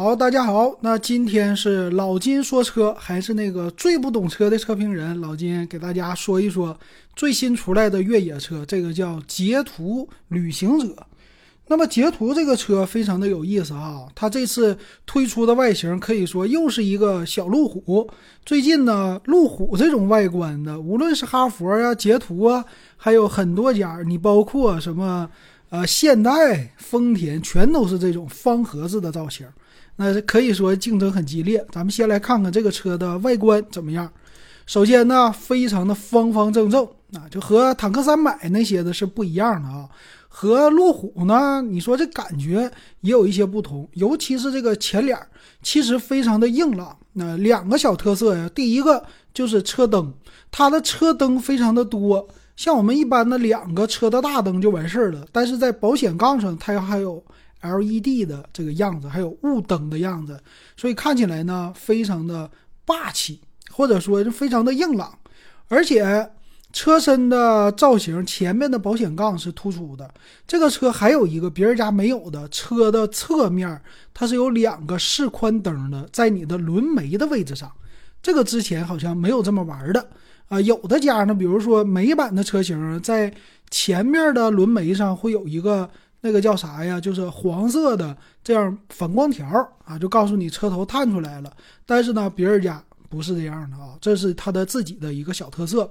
好，大家好，那今天是老金说车，还是那个最不懂车的车评人老金给大家说一说最新出来的越野车，这个叫捷途旅行者。那么捷途这个车非常的有意思啊，它这次推出的外形可以说又是一个小路虎。最近呢，路虎这种外观的，无论是哈佛呀、捷途啊，还有很多家，你包括什么呃现代、丰田，全都是这种方盒子的造型。那可以说竞争很激烈。咱们先来看看这个车的外观怎么样。首先呢，非常的方方正正啊，就和坦克三百那些的是不一样的啊。和路虎呢，你说这感觉也有一些不同，尤其是这个前脸，其实非常的硬朗。那两个小特色呀，第一个就是车灯，它的车灯非常的多，像我们一般的两个车的大灯就完事儿了，但是在保险杠上它还有。LED 的这个样子，还有雾灯的样子，所以看起来呢非常的霸气，或者说是非常的硬朗。而且车身的造型，前面的保险杠是突出的。这个车还有一个别人家没有的，车的侧面它是有两个示宽灯的，在你的轮眉的位置上。这个之前好像没有这么玩的啊。有的家呢，比如说美版的车型，在前面的轮眉上会有一个。那个叫啥呀？就是黄色的这样反光条啊，就告诉你车头探出来了。但是呢，别人家不是这样的啊，这是它的自己的一个小特色。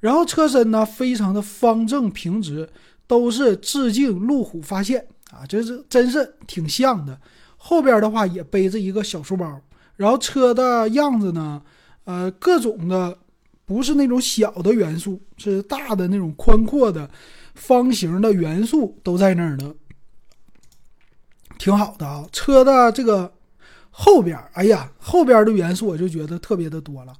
然后车身呢，非常的方正平直，都是致敬路虎发现啊，这是真是挺像的。后边的话也背着一个小书包，然后车的样子呢，呃，各种的不是那种小的元素，是大的那种宽阔的。方形的元素都在那儿呢，挺好的啊。车的这个后边，哎呀，后边的元素我就觉得特别的多了。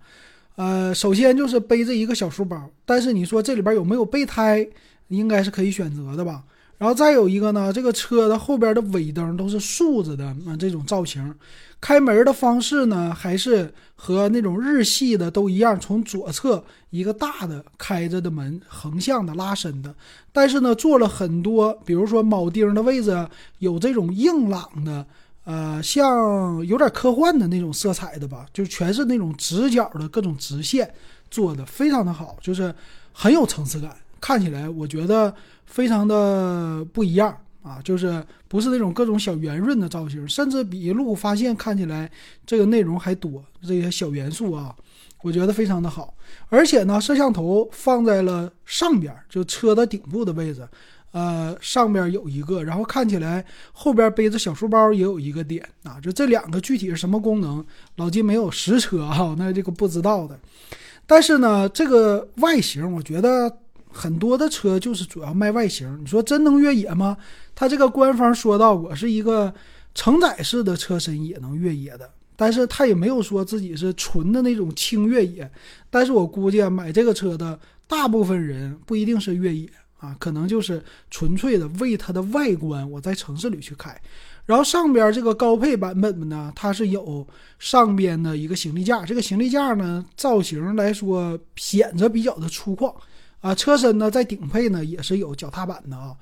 呃，首先就是背着一个小书包，但是你说这里边有没有备胎，应该是可以选择的吧。然后再有一个呢，这个车的后边的尾灯都是竖着的啊，这种造型。开门的方式呢，还是和那种日系的都一样，从左侧一个大的开着的门，横向的拉伸的。但是呢，做了很多，比如说铆钉的位置有这种硬朗的，呃，像有点科幻的那种色彩的吧，就全是那种直角的各种直线做的，非常的好，就是很有层次感，看起来我觉得非常的不一样。啊，就是不是那种各种小圆润的造型，甚至比一路发现看起来这个内容还多，这些小元素啊，我觉得非常的好。而且呢，摄像头放在了上边，就车的顶部的位置，呃，上边有一个，然后看起来后边背着小书包也有一个点啊，就这两个具体是什么功能，老金没有实车哈，那这个不知道的。但是呢，这个外形我觉得。很多的车就是主要卖外形，你说真能越野吗？它这个官方说到，我是一个承载式的车身也能越野的，但是它也没有说自己是纯的那种轻越野。但是我估计，买这个车的大部分人不一定是越野啊，可能就是纯粹的为它的外观，我在城市里去开。然后上边这个高配版本的呢，它是有上边的一个行李架，这个行李架呢造型来说显着比较的粗犷。啊，车身呢，在顶配呢也是有脚踏板的啊，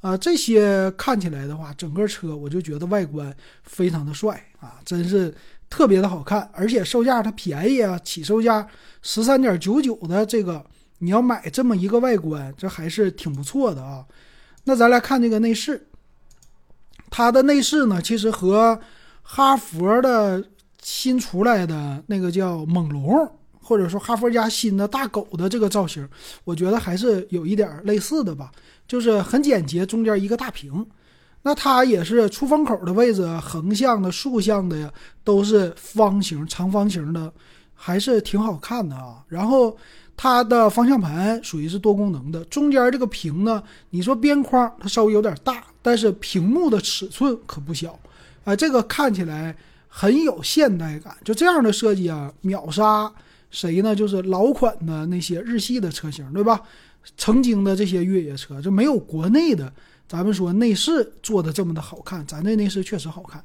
啊，这些看起来的话，整个车我就觉得外观非常的帅啊，真是特别的好看，而且售价它便宜啊，起售价十三点九九的这个，你要买这么一个外观，这还是挺不错的啊。那咱来看这个内饰，它的内饰呢，其实和哈佛的新出来的那个叫猛龙。或者说哈佛家新的大狗的这个造型，我觉得还是有一点类似的吧，就是很简洁，中间一个大屏。那它也是出风口的位置，横向的、竖向的呀，都是方形、长方形的，还是挺好看的啊。然后它的方向盘属于是多功能的，中间这个屏呢，你说边框它稍微有点大，但是屏幕的尺寸可不小啊，这个看起来很有现代感。就这样的设计啊，秒杀。谁呢？就是老款的那些日系的车型，对吧？曾经的这些越野车就没有国内的，咱们说内饰做的这么的好看。咱这内饰确实好看。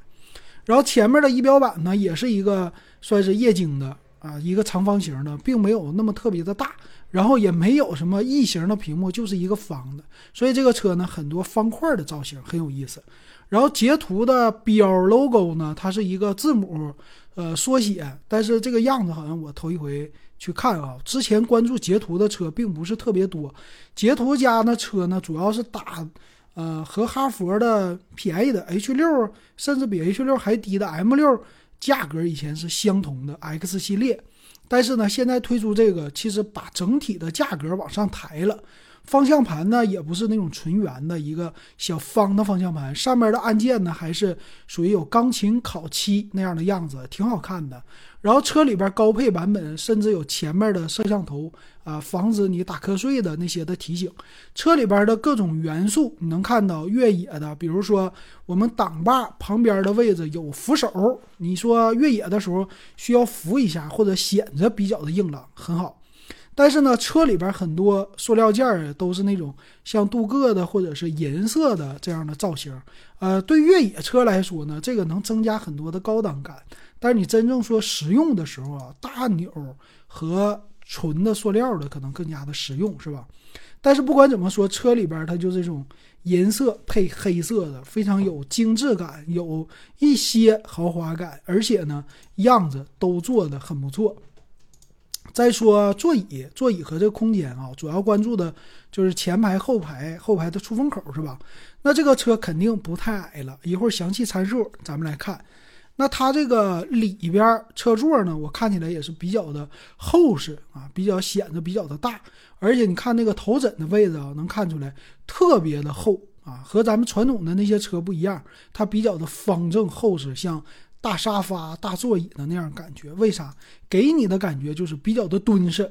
然后前面的仪表板呢，也是一个算是液晶的啊，一个长方形的，并没有那么特别的大。然后也没有什么异形的屏幕，就是一个方的，所以这个车呢很多方块的造型很有意思。然后截图的标 logo 呢，它是一个字母，呃缩写，但是这个样子好像我头一回去看啊。之前关注截图的车并不是特别多，截图家的车呢主要是打，呃和哈佛的便宜的 H 六，甚至比 H 六还低的 M 六，价格以前是相同的 X 系列。但是呢，现在推出这个，其实把整体的价格往上抬了。方向盘呢，也不是那种纯圆的一个小方的方向盘，上面的按键呢，还是属于有钢琴烤漆那样的样子，挺好看的。然后车里边高配版本甚至有前面的摄像头啊，防止你打瞌睡的那些的提醒。车里边的各种元素，你能看到越野的，比如说我们挡把旁边的位置有扶手，你说越野的时候需要扶一下，或者显得比较的硬朗，很好。但是呢，车里边很多塑料件儿都是那种像镀铬的或者是银色的这样的造型。呃，对越野车来说呢，这个能增加很多的高档感。但是你真正说实用的时候啊，大钮和纯的塑料的可能更加的实用，是吧？但是不管怎么说，车里边它就这种银色配黑色的，非常有精致感，有一些豪华感，而且呢，样子都做的很不错。再说座椅，座椅和这个空间啊，主要关注的就是前排、后排、后排的出风口，是吧？那这个车肯定不太矮了。一会儿详细参数咱们来看。那它这个里边车座呢，我看起来也是比较的厚实啊，比较显得比较的大。而且你看那个头枕的位置啊，能看出来特别的厚啊，和咱们传统的那些车不一样，它比较的方正厚实，像。大沙发、大座椅的那样感觉，为啥？给你的感觉就是比较的敦实，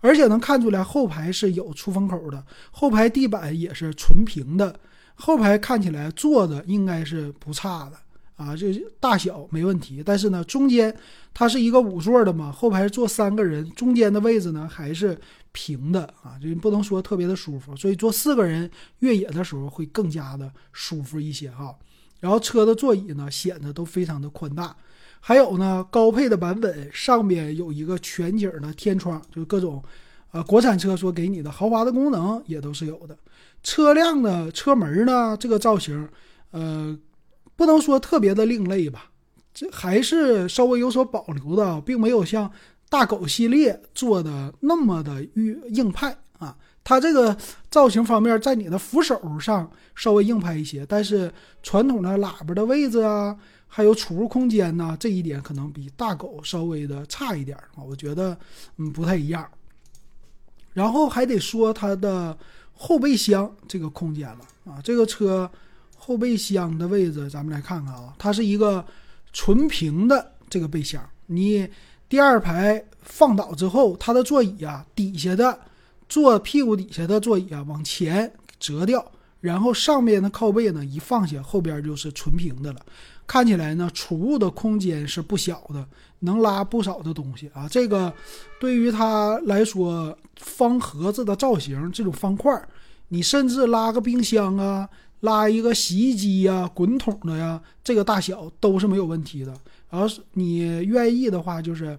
而且能看出来后排是有出风口的，后排地板也是纯平的，后排看起来坐的应该是不差的啊，这大小没问题。但是呢，中间它是一个五座的嘛，后排坐三个人，中间的位置呢还是平的啊，就不能说特别的舒服，所以坐四个人越野的时候会更加的舒服一些哈。然后车的座椅呢显得都非常的宽大，还有呢高配的版本上边有一个全景的天窗，就是各种，呃国产车所给你的豪华的功能也都是有的。车辆的车门呢这个造型，呃不能说特别的另类吧，这还是稍微有所保留的，并没有像大狗系列做的那么的硬硬派。它这个造型方面，在你的扶手上稍微硬派一些，但是传统的喇叭的位置啊，还有储物空间呐，这一点可能比大狗稍微的差一点啊，我觉得嗯不太一样。然后还得说它的后备箱这个空间了啊，这个车后备箱的位置，咱们来看看啊，它是一个纯平的这个备箱，你第二排放倒之后，它的座椅啊底下的。坐屁股底下的座椅啊，往前折掉，然后上面的靠背呢一放下，后边就是纯平的了。看起来呢，储物的空间是不小的，能拉不少的东西啊。这个对于它来说，方盒子的造型，这种方块，你甚至拉个冰箱啊，拉一个洗衣机呀、滚筒的呀，这个大小都是没有问题的。然后你愿意的话，就是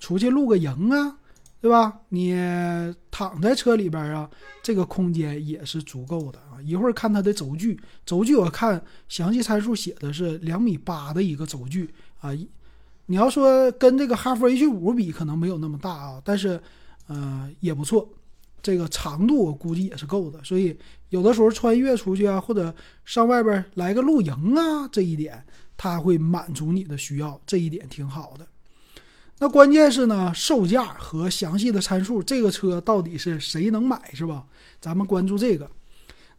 出去露个营啊。对吧？你躺在车里边啊，这个空间也是足够的啊。一会儿看它的轴距，轴距我看详细参数写的是两米八的一个轴距啊。你要说跟这个哈弗 H 五比，可能没有那么大啊，但是呃也不错。这个长度我估计也是够的，所以有的时候穿越出去啊，或者上外边来个露营啊，这一点它会满足你的需要，这一点挺好的。那关键是呢，售价和详细的参数，这个车到底是谁能买，是吧？咱们关注这个。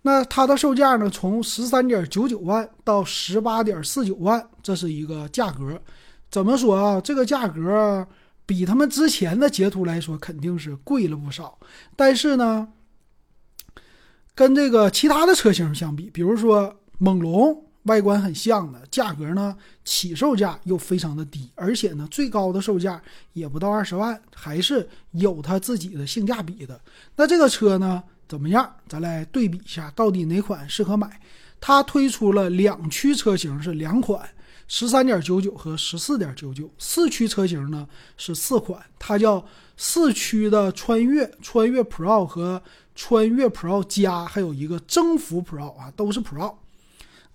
那它的售价呢，从十三点九九万到十八点四九万，这是一个价格。怎么说啊？这个价格比他们之前的截图来说，肯定是贵了不少。但是呢，跟这个其他的车型相比，比如说猛龙。外观很像的，价格呢起售价又非常的低，而且呢最高的售价也不到二十万，还是有它自己的性价比的。那这个车呢怎么样？咱来对比一下，到底哪款适合买？它推出了两驱车型是两款，十三点九九和十四点九九。四驱车型呢是四款，它叫四驱的穿越、穿越 Pro 和穿越 Pro 加，还有一个征服 Pro 啊，都是 Pro。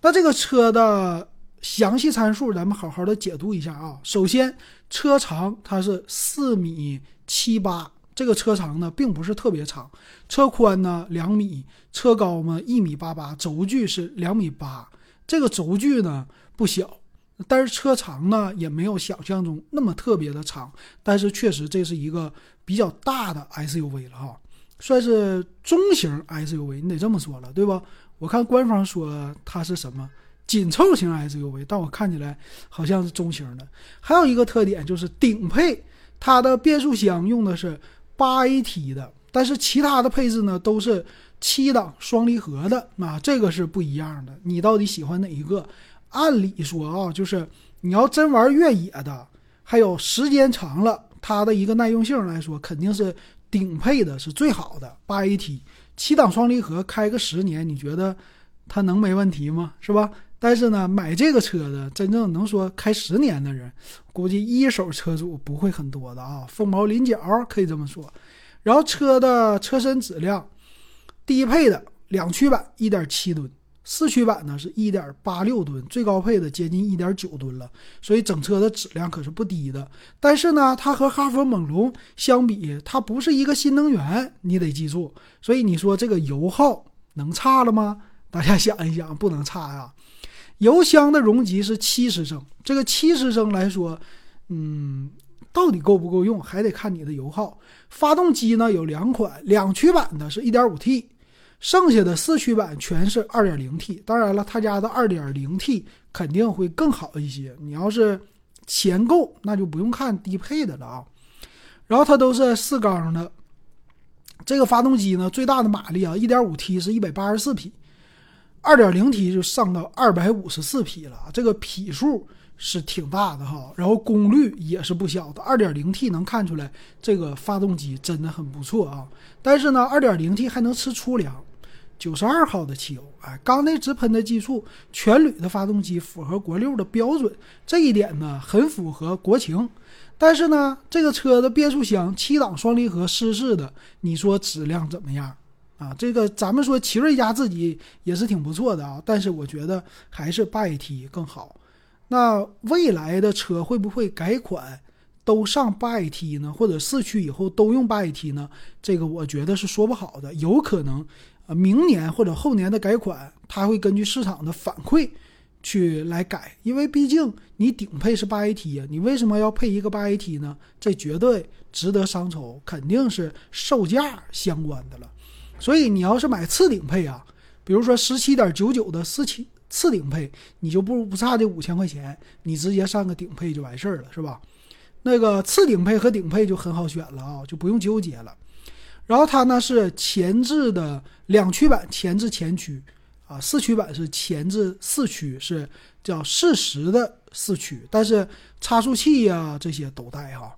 那这个车的详细参数，咱们好好的解读一下啊。首先，车长它是四米七八。这个车长呢，并不是特别长，车宽呢两米，车高嘛一米八八，轴距是两米八，这个轴距呢不小，但是车长呢也没有想象中那么特别的长，但是确实这是一个比较大的 SUV 了哈，算是中型 SUV，你得这么说了，对吧？我看官方说它是什么紧凑型 SUV，但我看起来好像是中型的。还有一个特点就是顶配，它的变速箱用的是。八 AT 的，但是其他的配置呢都是七档双离合的啊，这个是不一样的。你到底喜欢哪一个？按理说啊，就是你要真玩越野的，还有时间长了，它的一个耐用性来说，肯定是顶配的是最好的。八 AT 七档双离合开个十年，你觉得它能没问题吗？是吧？但是呢，买这个车的真正能说开十年的人，估计一手车主不会很多的啊，凤毛麟角可以这么说。然后车的车身质量，低配的两驱版一点七吨，四驱版呢是一点八六吨，最高配的接近一点九吨了，所以整车的质量可是不低的。但是呢，它和哈弗猛龙相比，它不是一个新能源，你得记住。所以你说这个油耗能差了吗？大家想一想，不能差呀。油箱的容积是七十升，这个七十升来说，嗯，到底够不够用，还得看你的油耗。发动机呢有两款，两驱版的是一点五 T，剩下的四驱版全是二点零 T。当然了，他家的二点零 T 肯定会更好一些。你要是钱够，那就不用看低配的了啊。然后它都是四缸的，这个发动机呢最大的马力啊，一点五 T 是一百八十四匹。二点零 T 就上到二百五十四匹了，这个匹数是挺大的哈，然后功率也是不小的。二点零 T 能看出来这个发动机真的很不错啊，但是呢，二点零 T 还能吃粗粮，九十二号的汽油，哎，缸内直喷的技术，全铝的发动机符合国六的标准，这一点呢很符合国情。但是呢，这个车的变速箱七档双离合湿式的，你说质量怎么样？啊，这个咱们说奇瑞家自己也是挺不错的啊，但是我觉得还是八 AT 更好。那未来的车会不会改款都上八 AT 呢？或者四驱以后都用八 AT 呢？这个我觉得是说不好的，有可能啊，明年或者后年的改款，它会根据市场的反馈去来改，因为毕竟你顶配是八 AT 呀，你为什么要配一个八 AT 呢？这绝对值得商筹，肯定是售价相关的了。所以你要是买次顶配啊，比如说十七点九九的四七次顶配，你就不不差这五千块钱，你直接上个顶配就完事儿了，是吧？那个次顶配和顶配就很好选了啊，就不用纠结了。然后它呢是前置的两驱版，前置前驱啊，四驱版是前置四驱，是叫适时的四驱，但是差速器呀这些都带哈。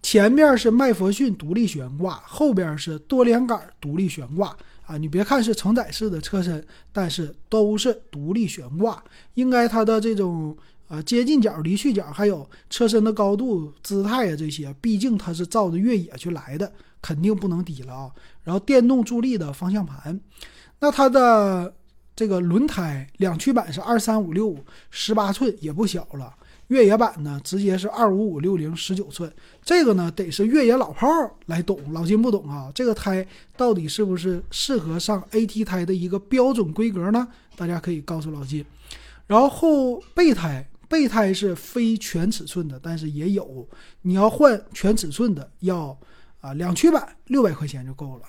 前面是麦弗逊独立悬挂，后边是多连杆独立悬挂啊！你别看是承载式的车身，但是都是独立悬挂。应该它的这种呃接近角、离去角，还有车身的高度、姿态啊这些，毕竟它是照着越野去来的，肯定不能低了啊！然后电动助力的方向盘，那它的这个轮胎两驱版是二三五六五十八寸，也不小了。越野版呢，直接是二五五六零十九寸，这个呢得是越野老炮来懂，老金不懂啊。这个胎到底是不是适合上 AT 胎的一个标准规格呢？大家可以告诉老金。然后备胎，备胎是非全尺寸的，但是也有，你要换全尺寸的要啊两驱版六百块钱就够了，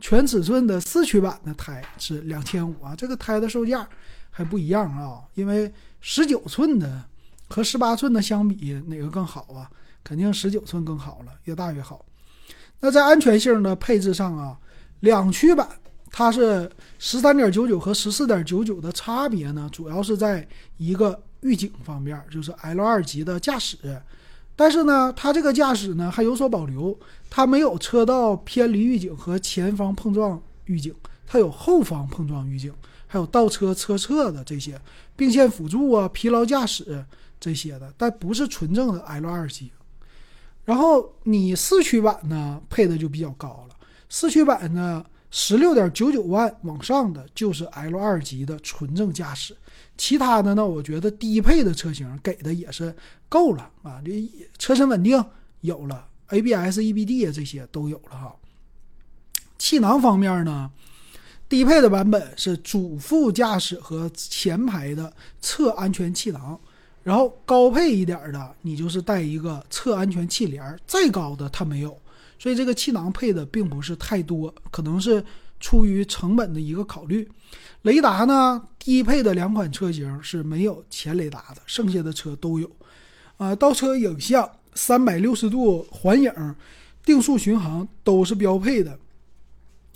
全尺寸的四驱版的胎是两千五啊。这个胎的售价还不一样啊，因为十九寸的。和十八寸的相比，哪个更好啊？肯定十九寸更好了，越大越好。那在安全性的配置上啊，两驱版它是十三点九九和十四点九九的差别呢，主要是在一个预警方面，就是 L 二级的驾驶。但是呢，它这个驾驶呢还有所保留，它没有车道偏离预警和前方碰撞预警，它有后方碰撞预警，还有倒车车侧的这些并线辅助啊，疲劳驾驶。这些的，但不是纯正的 L 二级。然后你四驱版呢配的就比较高了，四驱版呢十六点九九万往上的就是 L 二级的纯正驾驶，其他的呢，我觉得低配的车型给的也是够了啊，这车身稳定有了，ABS、EBD 啊这些都有了哈。气囊方面呢，低配的版本是主副驾驶和前排的侧安全气囊。然后高配一点的，你就是带一个侧安全气帘再高的它没有，所以这个气囊配的并不是太多，可能是出于成本的一个考虑。雷达呢，低配的两款车型是没有前雷达的，剩下的车都有。啊，倒车影像、三百六十度环影、定速巡航都是标配的，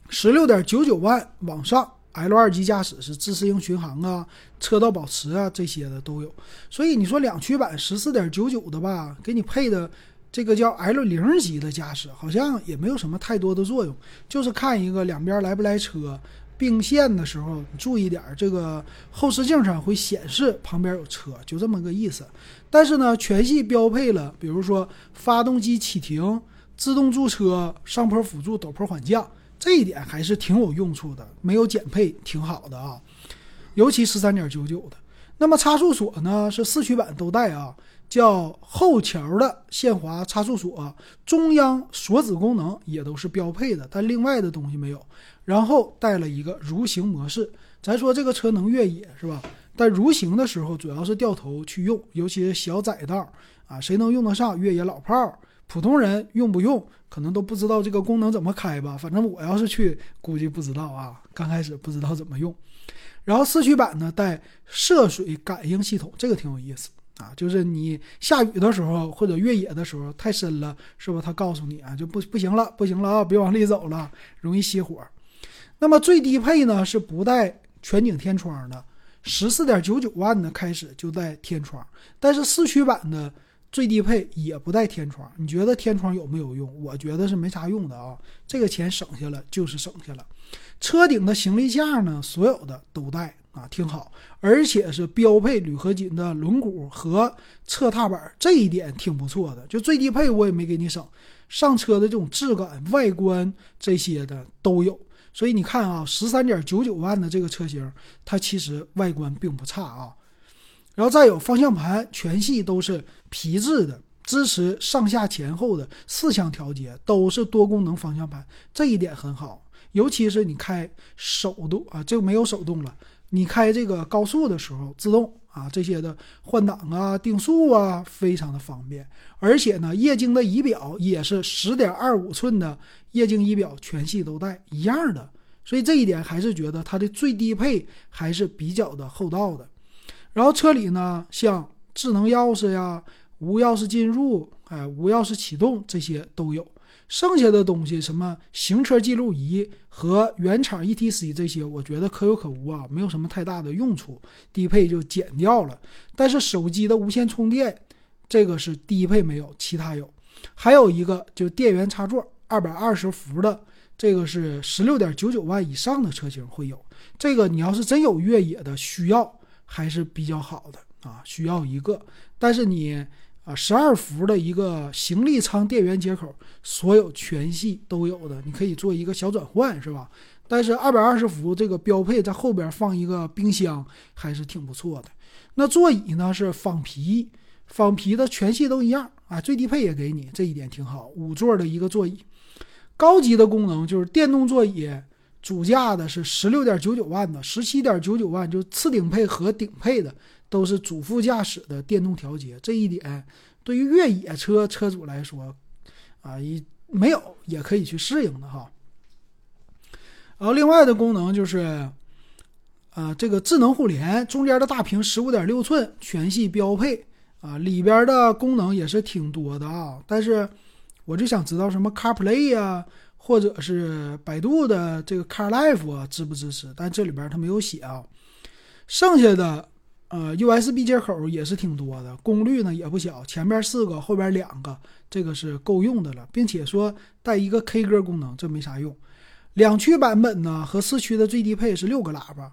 十六点九九万往上。L 二级驾驶是自适应巡航啊、车道保持啊这些的都有，所以你说两驱版十四点九九的吧，给你配的这个叫 L 零级的驾驶，好像也没有什么太多的作用，就是看一个两边来不来车，并线的时候注意点，这个后视镜上会显示旁边有车，就这么个意思。但是呢，全系标配了，比如说发动机启停、自动驻车、上坡辅助、陡坡缓降。这一点还是挺有用处的，没有减配挺好的啊，尤其十三点九九的。那么差速锁呢是四驱版都带啊，叫后桥的限滑差速锁，中央锁止功能也都是标配的，但另外的东西没有。然后带了一个蠕行模式，咱说这个车能越野是吧？但蠕行的时候主要是掉头去用，尤其是小窄道啊，谁能用得上越野老炮儿？普通人用不用？可能都不知道这个功能怎么开吧，反正我要是去，估计不知道啊。刚开始不知道怎么用。然后四驱版呢带涉水感应系统，这个挺有意思啊。就是你下雨的时候或者越野的时候太深了，是吧？它告诉你啊，就不不行了，不行了啊，别往里走了，容易熄火。那么最低配呢是不带全景天窗的，十四点九九万的开始就带天窗，但是四驱版的。最低配也不带天窗，你觉得天窗有没有用？我觉得是没啥用的啊。这个钱省下了就是省下了。车顶的行李架呢，所有的都带啊，挺好，而且是标配铝合金的轮毂和侧踏板，这一点挺不错的。就最低配我也没给你省，上车的这种质感、外观这些的都有。所以你看啊，十三点九九万的这个车型，它其实外观并不差啊。然后再有方向盘，全系都是皮质的，支持上下前后的四项调节，都是多功能方向盘，这一点很好。尤其是你开手动啊，就没有手动了，你开这个高速的时候，自动啊这些的换挡啊、定速啊，非常的方便。而且呢，液晶的仪表也是十点二五寸的液晶仪表，全系都带一样的，所以这一点还是觉得它的最低配还是比较的厚道的。然后车里呢，像智能钥匙呀、无钥匙进入、哎、无钥匙启动这些都有。剩下的东西，什么行车记录仪和原厂 ETC 这些，我觉得可有可无啊，没有什么太大的用处，低配就减掉了。但是手机的无线充电，这个是低配没有，其他有。还有一个就电源插座，二百二十伏的，这个是十六点九九万以上的车型会有。这个你要是真有越野的需要。还是比较好的啊，需要一个，但是你啊，十二伏的一个行李舱电源接口，所有全系都有的，你可以做一个小转换，是吧？但是二百二十伏这个标配在后边放一个冰箱，还是挺不错的。那座椅呢是仿皮，仿皮的全系都一样啊，最低配也给你，这一点挺好，五座的一个座椅，高级的功能就是电动座椅。主驾的是十六点九九万的，十七点九九万就是次顶配和顶配的都是主副驾驶的电动调节，这一点对于越野车车主来说，啊，一没有也可以去适应的哈。然后另外的功能就是，啊，这个智能互联，中间的大屏十五点六寸全系标配啊，里边的功能也是挺多的啊。但是我就想知道什么 CarPlay 呀。或者是百度的这个 CarLife 啊，支不支持？但这里边它没有写啊。剩下的呃 USB 接口也是挺多的，功率呢也不小，前边四个，后边两个，这个是够用的了，并且说带一个 K 歌功能，这没啥用。两驱版本呢和四驱的最低配是六个喇叭，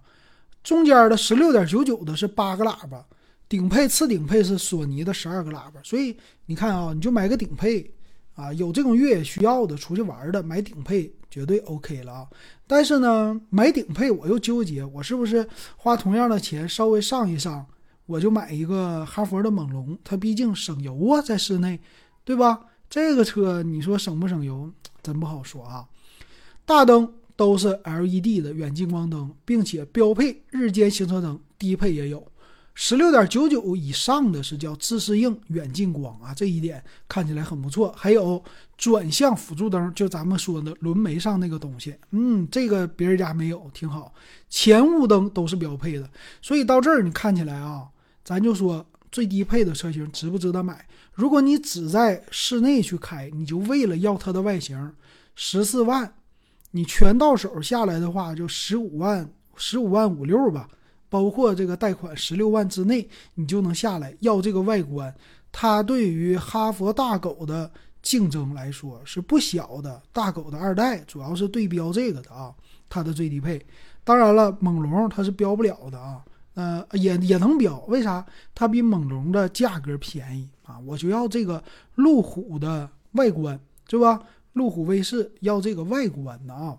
中间的十六点九九的是八个喇叭，顶配、次顶配是索尼的十二个喇叭，所以你看啊，你就买个顶配啊，有这种越野需要的、出去玩的，买顶配绝对 OK 了啊。但是呢，买顶配我又纠结，我是不是花同样的钱稍微上一上，我就买一个哈佛的猛龙，它毕竟省油啊，在室内，对吧？这个车你说省不省油，真不好说啊。大灯都是 LED 的远近光灯，并且标配日间行车灯，低配也有。十六点九九以上的是叫自适应远近光啊，这一点看起来很不错。还有转向辅助灯，就咱们说的轮眉上那个东西，嗯，这个别人家没有，挺好。前雾灯都是标配的，所以到这儿你看起来啊，咱就说最低配的车型值不值得买？如果你只在室内去开，你就为了要它的外形，十四万，你全到手下来的话就十五万，十五万五六吧。包括这个贷款十六万之内，你就能下来要这个外观。它对于哈佛大狗的竞争来说是不小的。大狗的二代主要是对标这个的啊，它的最低配。当然了，猛龙它是标不了的啊，呃，也也能标。为啥？它比猛龙的价格便宜啊，我就要这个路虎的外观，是吧？路虎卫士要这个外观的啊。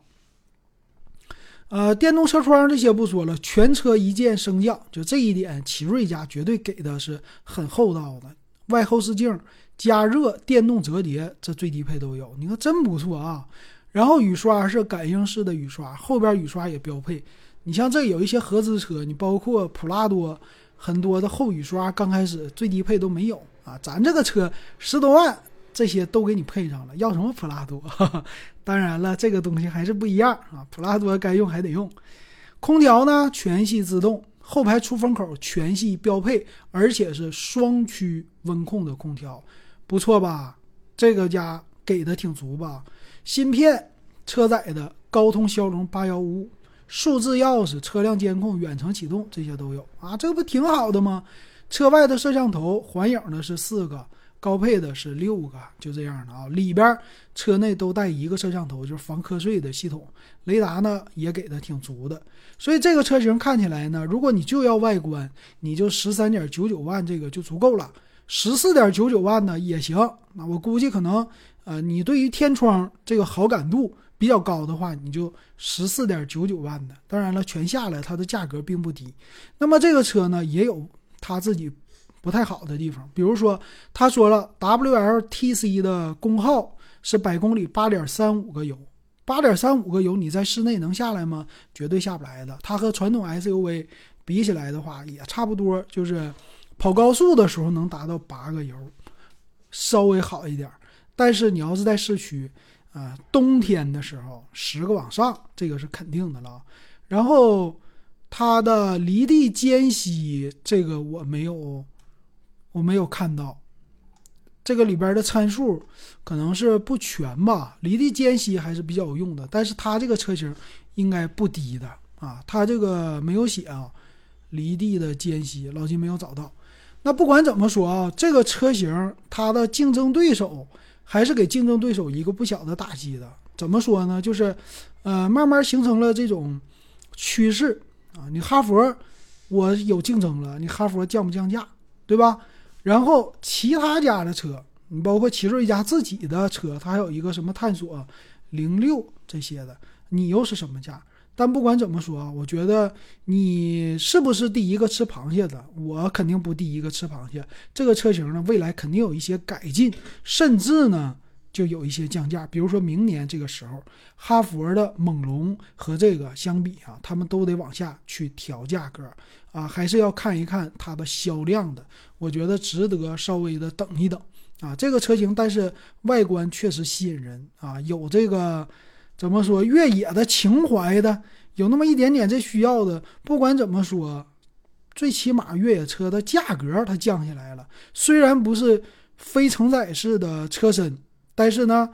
呃，电动车窗这些不说了，全车一键升降，就这一点，奇瑞家绝对给的是很厚道的。外后视镜加热、电动折叠，这最低配都有，你看真不错啊。然后雨刷是感应式的雨刷，后边雨刷也标配。你像这有一些合资车，你包括普拉多，很多的后雨刷刚开始最低配都没有啊。咱这个车十多万。这些都给你配上了，要什么普拉多？当然了，这个东西还是不一样啊。普拉多该用还得用。空调呢，全系自动，后排出风口全系标配，而且是双区温控的空调，不错吧？这个家给的挺足吧？芯片车载的高通骁龙八幺五五，数字钥匙、车辆监控、远程启动这些都有啊，这不挺好的吗？车外的摄像头，环影的是四个。高配的是六个，就这样的啊。里边车内都带一个摄像头，就是防瞌睡的系统。雷达呢也给的挺足的，所以这个车型看起来呢，如果你就要外观，你就十三点九九万这个就足够了。十四点九九万呢也行。那我估计可能，呃，你对于天窗这个好感度比较高的话，你就十四点九九万的。当然了，全下来它的价格并不低。那么这个车呢也有它自己。不太好的地方，比如说，他说了，WLTC 的功耗是百公里八点三五个油，八点三五个油，你在室内能下来吗？绝对下不来的。它和传统 SUV 比起来的话，也差不多，就是跑高速的时候能达到八个油，稍微好一点。但是你要是在市区，啊，冬天的时候十个往上，这个是肯定的了。然后它的离地间隙，这个我没有。我没有看到这个里边的参数，可能是不全吧。离地间隙还是比较有用的，但是它这个车型应该不低的啊。它这个没有写啊，离地的间隙，老金没有找到。那不管怎么说啊，这个车型它的竞争对手还是给竞争对手一个不小的打击的。怎么说呢？就是呃，慢慢形成了这种趋势啊。你哈佛，我有竞争了，你哈佛降不降价，对吧？然后其他家的车，你包括奇瑞家自己的车，它还有一个什么探索零六这些的，你又是什么价？但不管怎么说啊，我觉得你是不是第一个吃螃蟹的？我肯定不第一个吃螃蟹。这个车型呢，未来肯定有一些改进，甚至呢。就有一些降价，比如说明年这个时候，哈佛的猛龙和这个相比啊，他们都得往下去调价格啊，还是要看一看它的销量的。我觉得值得稍微的等一等啊。这个车型，但是外观确实吸引人啊，有这个怎么说越野的情怀的，有那么一点点这需要的。不管怎么说，最起码越野车的价格它降下来了，虽然不是非承载式的车身。但是呢，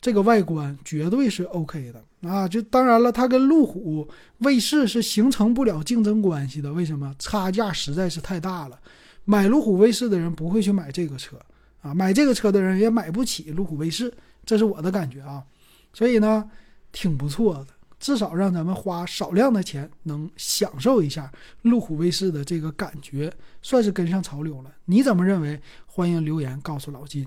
这个外观绝对是 OK 的啊！就当然了，它跟路虎卫士是形成不了竞争关系的。为什么？差价实在是太大了。买路虎卫士的人不会去买这个车啊，买这个车的人也买不起路虎卫士，这是我的感觉啊。所以呢，挺不错的，至少让咱们花少量的钱能享受一下路虎卫士的这个感觉，算是跟上潮流了。你怎么认为？欢迎留言告诉老金。